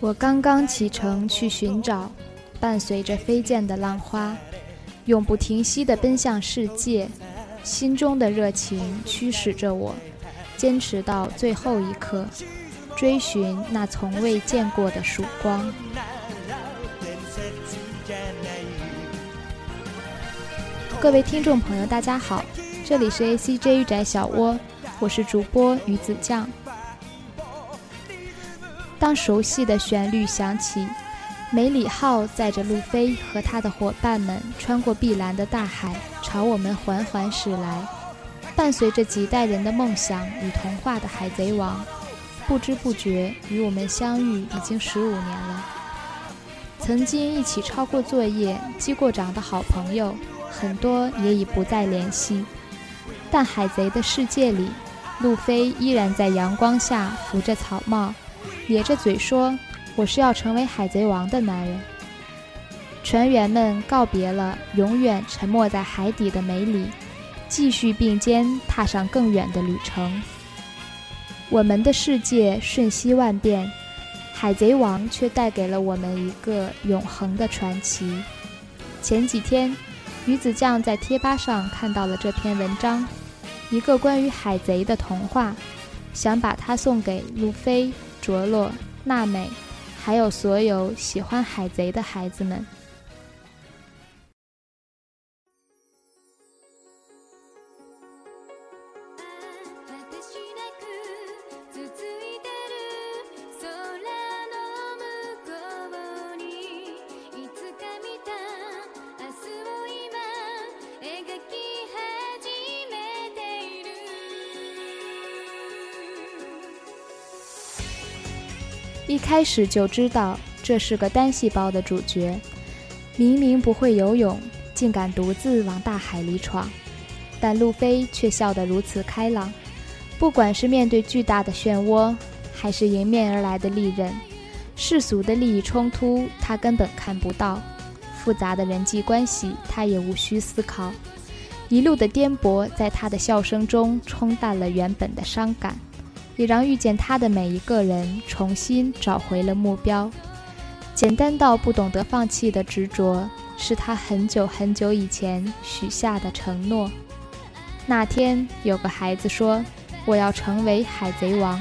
我刚刚启程去寻找，伴随着飞溅的浪花，永不停息地奔向世界。心中的热情驱使着我，坚持到最后一刻，追寻那从未见过的曙光。各位听众朋友，大家好，这里是 A C J 宅小窝，我是主播鱼子酱。当熟悉的旋律响起，梅里号载着路飞和他的伙伴们穿过碧蓝的大海，朝我们缓缓驶来。伴随着几代人的梦想与童话的海贼王，不知不觉与我们相遇已经十五年了。曾经一起抄过作业、击过掌的好朋友，很多也已不再联系。但海贼的世界里，路飞依然在阳光下扶着草帽。咧着嘴说：“我是要成为海贼王的男人。”船员们告别了永远沉没在海底的梅里，继续并肩踏上更远的旅程。我们的世界瞬息万变，海贼王却带给了我们一个永恒的传奇。前几天，鱼子酱在贴吧上看到了这篇文章，一个关于海贼的童话，想把它送给路飞。罗罗、娜美，还有所有喜欢海贼的孩子们。一开始就知道这是个单细胞的主角，明明不会游泳，竟敢独自往大海里闯，但路飞却笑得如此开朗。不管是面对巨大的漩涡，还是迎面而来的利刃，世俗的利益冲突他根本看不到，复杂的人际关系他也无需思考。一路的颠簸，在他的笑声中冲淡了原本的伤感。也让遇见他的每一个人重新找回了目标。简单到不懂得放弃的执着，是他很久很久以前许下的承诺。那天，有个孩子说：“我要成为海贼王。”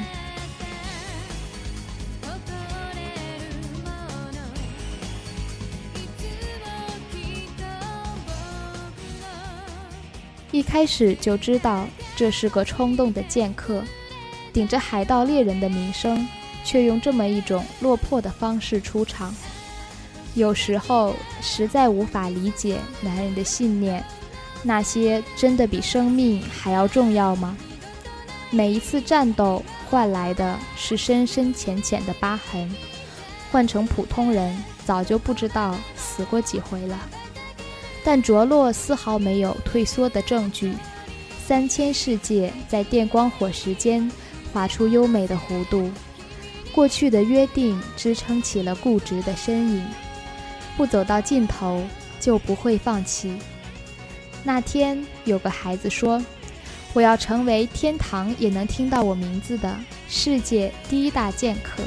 一开始就知道这是个冲动的剑客。顶着海盗猎人的名声，却用这么一种落魄的方式出场。有时候实在无法理解男人的信念，那些真的比生命还要重要吗？每一次战斗换来的是深深浅浅的疤痕，换成普通人早就不知道死过几回了。但着落丝毫没有退缩的证据。三千世界在电光火石间。画出优美的弧度，过去的约定支撑起了固执的身影，不走到尽头就不会放弃。那天有个孩子说：“我要成为天堂也能听到我名字的世界第一大剑客。”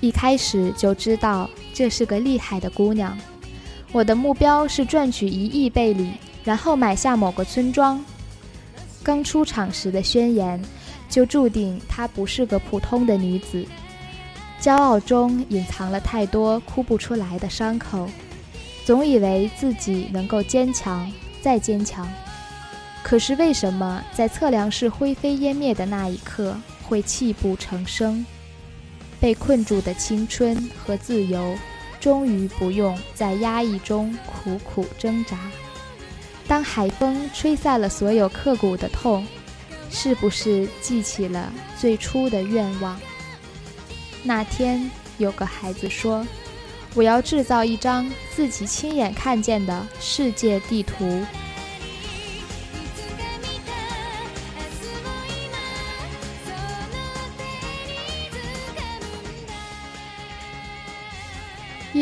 一开始就知道。这是个厉害的姑娘，我的目标是赚取一亿贝里，然后买下某个村庄。刚出场时的宣言，就注定她不是个普通的女子。骄傲中隐藏了太多哭不出来的伤口，总以为自己能够坚强再坚强，可是为什么在测量式灰飞烟灭的那一刻会泣不成声？被困住的青春和自由，终于不用在压抑中苦苦挣扎。当海风吹散了所有刻骨的痛，是不是记起了最初的愿望？那天有个孩子说：“我要制造一张自己亲眼看见的世界地图。”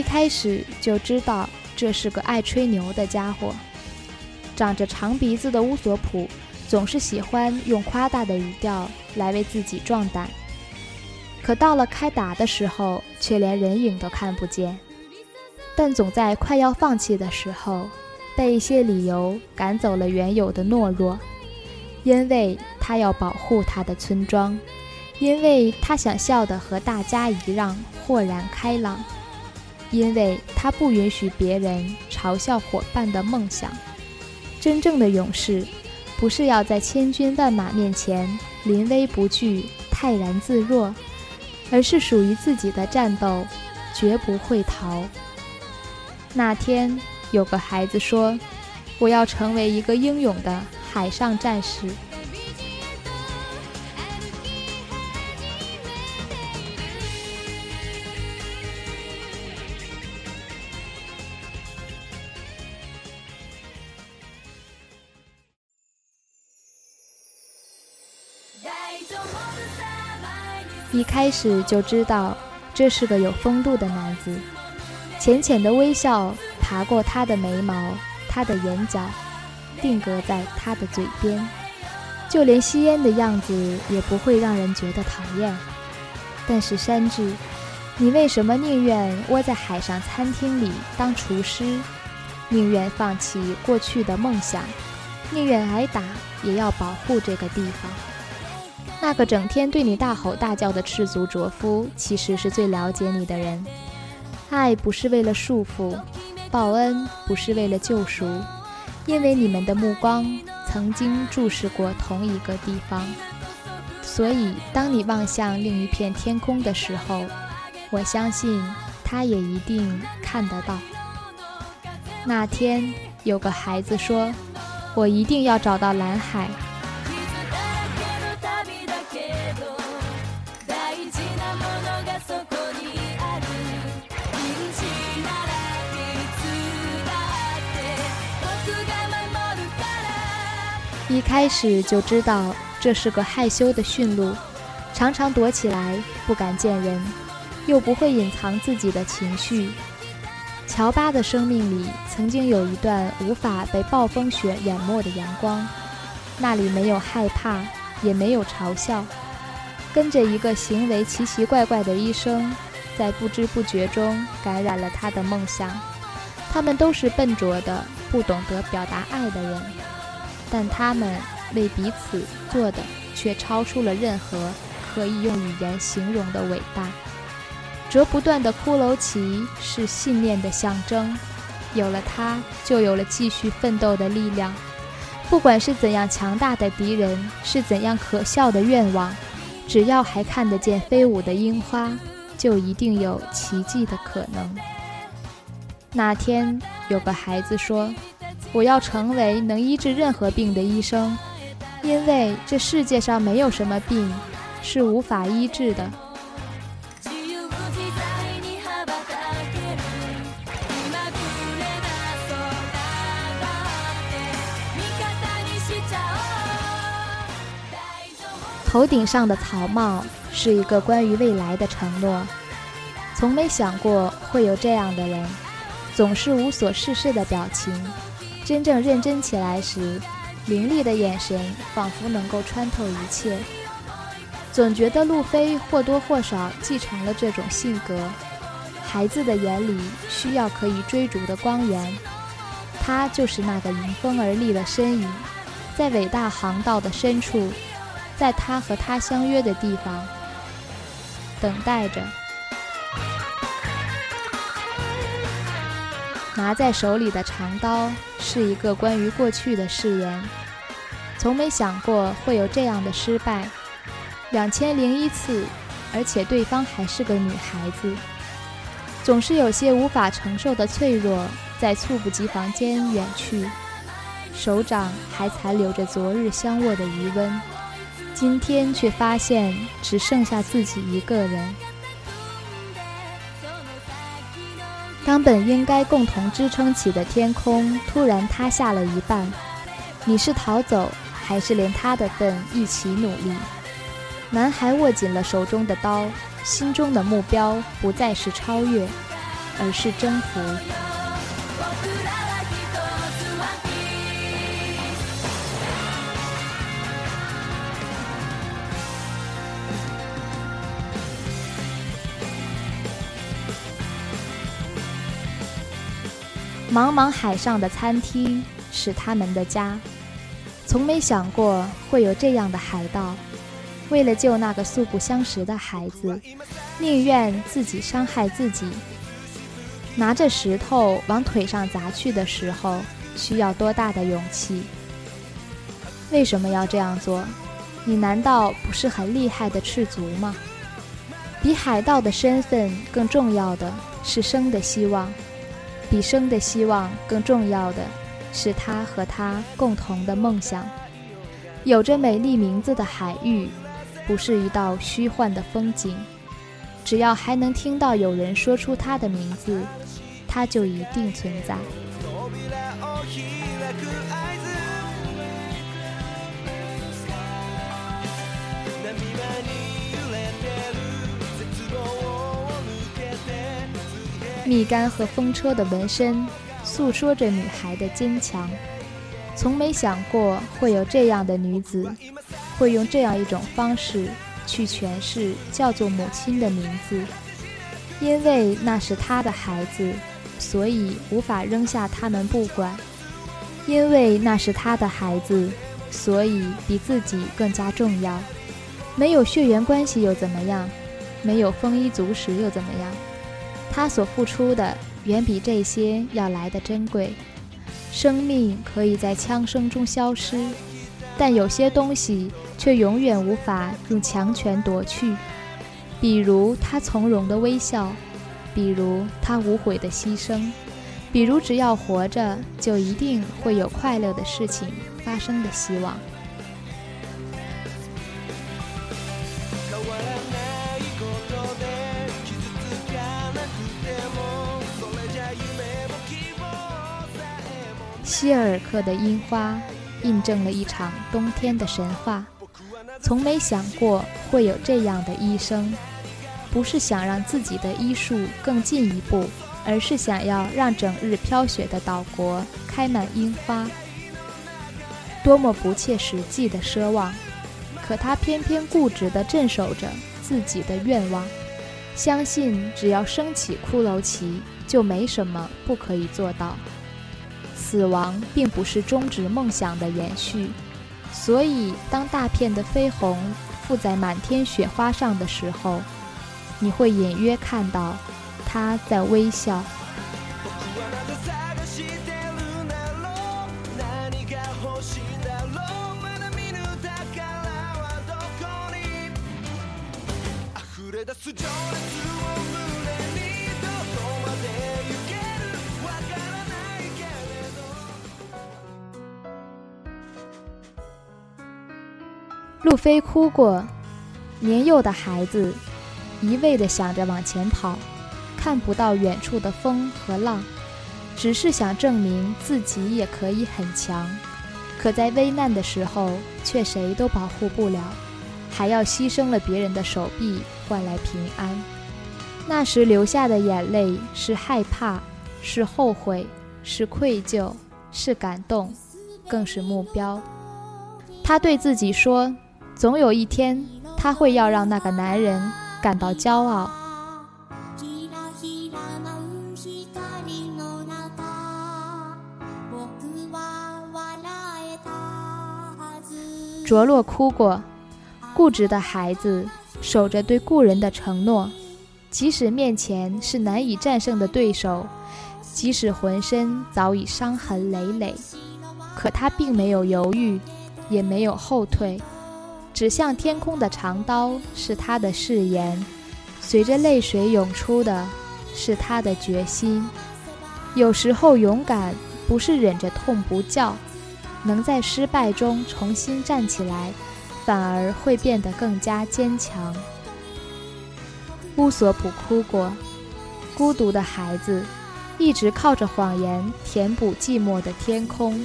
开始就知道这是个爱吹牛的家伙。长着长鼻子的乌索普总是喜欢用夸大的语调来为自己壮胆，可到了开打的时候，却连人影都看不见。但总在快要放弃的时候，被一些理由赶走了原有的懦弱，因为他要保护他的村庄，因为他想笑得和大家一样豁然开朗，因为他不允许别人嘲笑伙伴的梦想。真正的勇士，不是要在千军万马面前临危不惧、泰然自若，而是属于自己的战斗，绝不会逃。那天，有个孩子说：“我要成为一个英勇的海上战士。”一开始就知道这是个有风度的男子，浅浅的微笑爬过他的眉毛，他的眼角定格在他的嘴边，就连吸烟的样子也不会让人觉得讨厌。但是山治，你为什么宁愿窝在海上餐厅里当厨师，宁愿放弃过去的梦想，宁愿挨打也要保护这个地方？那个整天对你大吼大叫的赤足卓夫，其实是最了解你的人。爱不是为了束缚，报恩不是为了救赎，因为你们的目光曾经注视过同一个地方。所以，当你望向另一片天空的时候，我相信他也一定看得到。那天，有个孩子说：“我一定要找到蓝海。”一开始就知道这是个害羞的驯鹿，常常躲起来不敢见人，又不会隐藏自己的情绪。乔巴的生命里曾经有一段无法被暴风雪淹没的阳光，那里没有害怕，也没有嘲笑。跟着一个行为奇奇怪怪的医生，在不知不觉中感染了他的梦想。他们都是笨拙的、不懂得表达爱的人。但他们为彼此做的，却超出了任何可以用语言形容的伟大。折不断的骷髅旗是信念的象征，有了它，就有了继续奋斗的力量。不管是怎样强大的敌人，是怎样可笑的愿望，只要还看得见飞舞的樱花，就一定有奇迹的可能。那天，有个孩子说。我要成为能医治任何病的医生，因为这世界上没有什么病是无法医治的。头顶上的草帽是一个关于未来的承诺，从没想过会有这样的人，总是无所事事的表情。真正认真起来时，凌厉的眼神仿佛能够穿透一切。总觉得路飞或多或少继承了这种性格。孩子的眼里需要可以追逐的光源，他就是那个迎风而立的身影，在伟大航道的深处，在他和他相约的地方，等待着。拿在手里的长刀是一个关于过去的誓言，从没想过会有这样的失败，两千零一次，而且对方还是个女孩子，总是有些无法承受的脆弱，在猝不及防间远去。手掌还残留着昨日相握的余温，今天却发现只剩下自己一个人。当本应该共同支撑起的天空突然塌下了一半，你是逃走，还是连他的份一起努力？男孩握紧了手中的刀，心中的目标不再是超越，而是征服。茫茫海上的餐厅是他们的家，从没想过会有这样的海盗，为了救那个素不相识的孩子，宁愿自己伤害自己。拿着石头往腿上砸去的时候，需要多大的勇气？为什么要这样做？你难道不是很厉害的赤足吗？比海盗的身份更重要的是生的希望。比生的希望更重要的是他和他共同的梦想。有着美丽名字的海域，不是一道虚幻的风景。只要还能听到有人说出它的名字，它就一定存在。蜜柑和风车的纹身，诉说着女孩的坚强。从没想过会有这样的女子，会用这样一种方式去诠释叫做母亲的名字。因为那是她的孩子，所以无法扔下他们不管。因为那是她的孩子，所以比自己更加重要。没有血缘关系又怎么样？没有丰衣足食又怎么样？他所付出的远比这些要来的珍贵。生命可以在枪声中消失，但有些东西却永远无法用强权夺去。比如他从容的微笑，比如他无悔的牺牲，比如只要活着，就一定会有快乐的事情发生的希望。希尔克的樱花，印证了一场冬天的神话。从没想过会有这样的医生，不是想让自己的医术更进一步，而是想要让整日飘雪的岛国开满樱花。多么不切实际的奢望！可他偏偏固执地镇守着自己的愿望，相信只要升起骷髅旗，就没什么不可以做到。死亡并不是终止梦想的延续，所以当大片的绯红附在满天雪花上的时候，你会隐约看到他在微笑。路飞哭过，年幼的孩子一味的想着往前跑，看不到远处的风和浪，只是想证明自己也可以很强。可在危难的时候，却谁都保护不了，还要牺牲了别人的手臂换来平安。那时流下的眼泪是害怕，是后悔，是愧疚，是感动，更是目标。他对自己说。总有一天，他会要让那个男人感到骄傲。着落哭过，固执的孩子守着对故人的承诺，即使面前是难以战胜的对手，即使浑身早已伤痕累累，可他并没有犹豫，也没有后退。指向天空的长刀是他的誓言，随着泪水涌出的是他的决心。有时候，勇敢不是忍着痛不叫，能在失败中重新站起来，反而会变得更加坚强。乌索普哭过，孤独的孩子，一直靠着谎言填补寂寞的天空。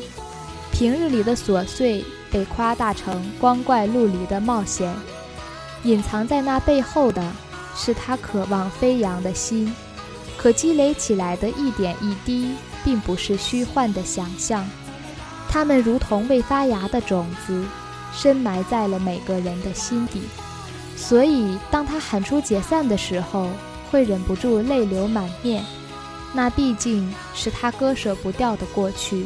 平日里的琐碎被夸大成光怪陆离的冒险，隐藏在那背后的，是他渴望飞扬的心。可积累起来的一点一滴，并不是虚幻的想象，它们如同未发芽的种子，深埋在了每个人的心底。所以，当他喊出解散的时候，会忍不住泪流满面。那毕竟是他割舍不掉的过去。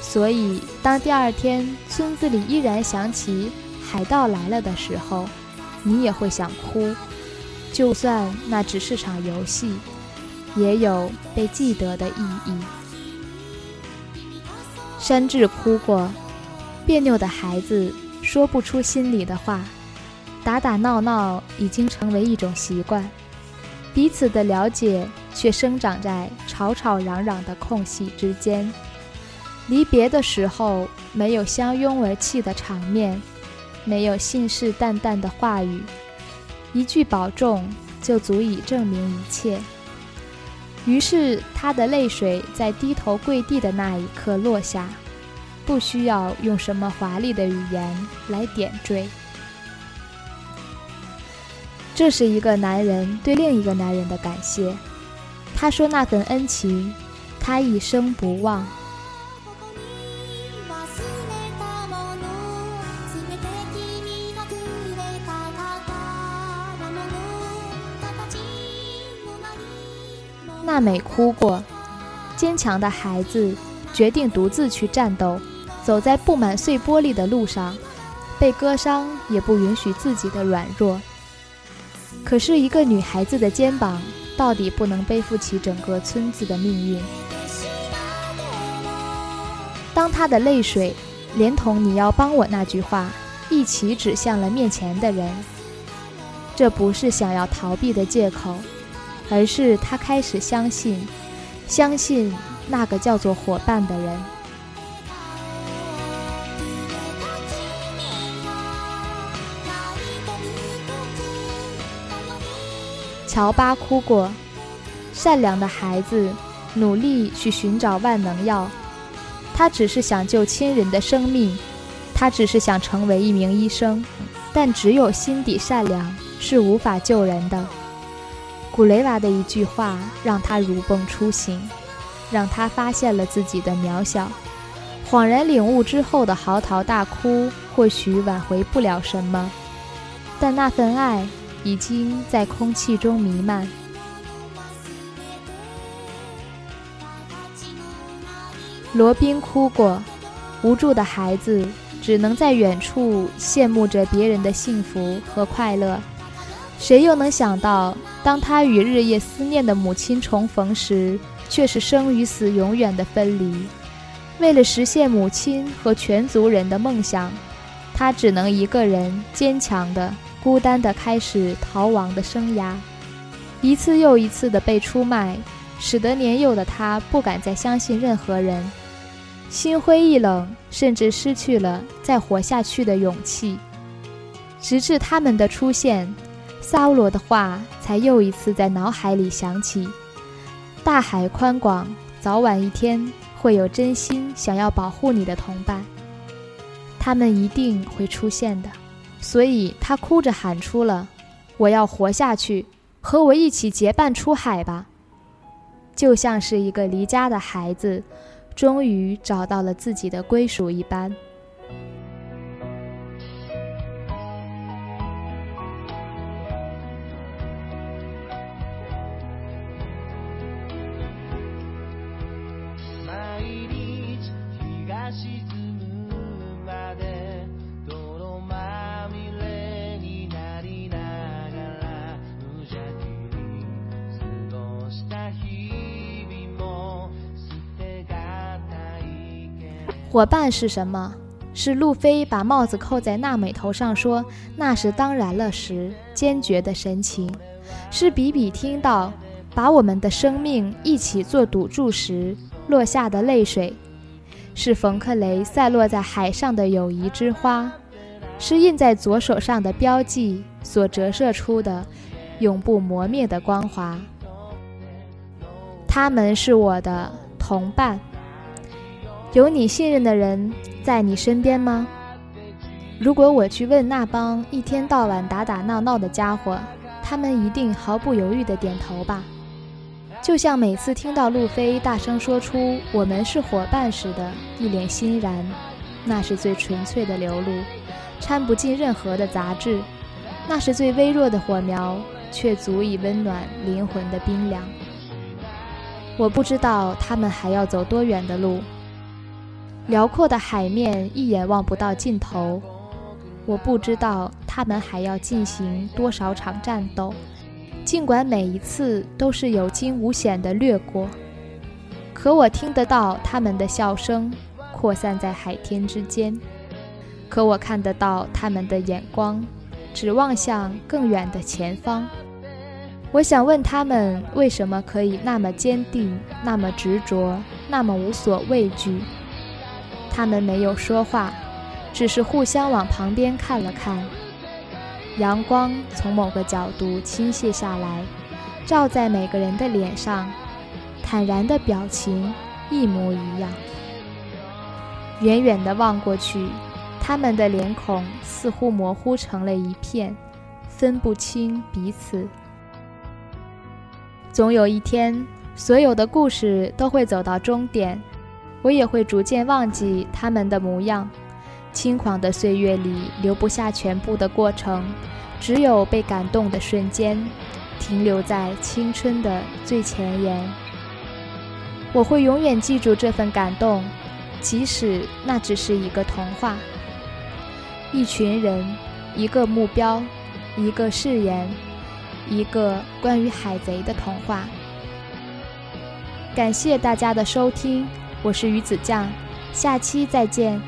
所以，当第二天村子里依然响起“海盗来了”的时候，你也会想哭，就算那只是场游戏。也有被记得的意义。山治哭过，别扭的孩子说不出心里的话，打打闹闹已经成为一种习惯，彼此的了解却生长在吵吵嚷嚷的空隙之间。离别的时候，没有相拥而泣的场面，没有信誓旦旦的话语，一句保重就足以证明一切。于是，他的泪水在低头跪地的那一刻落下，不需要用什么华丽的语言来点缀。这是一个男人对另一个男人的感谢。他说：“那份恩情，他一生不忘。”娜美哭过，坚强的孩子决定独自去战斗，走在布满碎玻璃的路上，被割伤也不允许自己的软弱。可是，一个女孩子的肩膀到底不能背负起整个村子的命运。当她的泪水连同“你要帮我”那句话一起指向了面前的人，这不是想要逃避的借口。而是他开始相信，相信那个叫做伙伴的人。乔巴哭过，善良的孩子努力去寻找万能药，他只是想救亲人的生命，他只是想成为一名医生，但只有心底善良是无法救人的。古雷瓦的一句话让他如梦初醒，让他发现了自己的渺小。恍然领悟之后的嚎啕大哭，或许挽回不了什么，但那份爱已经在空气中弥漫。罗宾哭过，无助的孩子只能在远处羡慕着别人的幸福和快乐。谁又能想到，当他与日夜思念的母亲重逢时，却是生与死永远的分离？为了实现母亲和全族人的梦想，他只能一个人坚强的、孤单的开始逃亡的生涯。一次又一次的被出卖，使得年幼的他不敢再相信任何人，心灰意冷，甚至失去了再活下去的勇气。直至他们的出现。萨乌罗的话才又一次在脑海里响起：大海宽广，早晚一天会有真心想要保护你的同伴，他们一定会出现的。所以他哭着喊出了：“我要活下去，和我一起结伴出海吧！”就像是一个离家的孩子，终于找到了自己的归属一般。伙伴是什么？是路飞把帽子扣在娜美头上说“那是当然了”时坚决的神情，是比比听到把我们的生命一起做赌注时落下的泪水，是冯克雷散落在海上的友谊之花，是印在左手上的标记所折射出的永不磨灭的光华。他们是我的同伴。有你信任的人在你身边吗？如果我去问那帮一天到晚打打闹闹的家伙，他们一定毫不犹豫地点头吧。就像每次听到路飞大声说出“我们是伙伴”时的一脸欣然，那是最纯粹的流露，掺不进任何的杂质，那是最微弱的火苗，却足以温暖灵魂的冰凉。我不知道他们还要走多远的路，辽阔的海面一眼望不到尽头。我不知道他们还要进行多少场战斗。尽管每一次都是有惊无险的掠过，可我听得到他们的笑声扩散在海天之间，可我看得到他们的眼光指望向更远的前方。我想问他们为什么可以那么坚定、那么执着、那么无所畏惧？他们没有说话，只是互相往旁边看了看。阳光从某个角度倾泻下来，照在每个人的脸上，坦然的表情一模一样。远远的望过去，他们的脸孔似乎模糊成了一片，分不清彼此。总有一天，所有的故事都会走到终点，我也会逐渐忘记他们的模样。轻狂的岁月里，留不下全部的过程，只有被感动的瞬间，停留在青春的最前沿。我会永远记住这份感动，即使那只是一个童话。一群人，一个目标，一个誓言，一个关于海贼的童话。感谢大家的收听，我是鱼子酱，下期再见。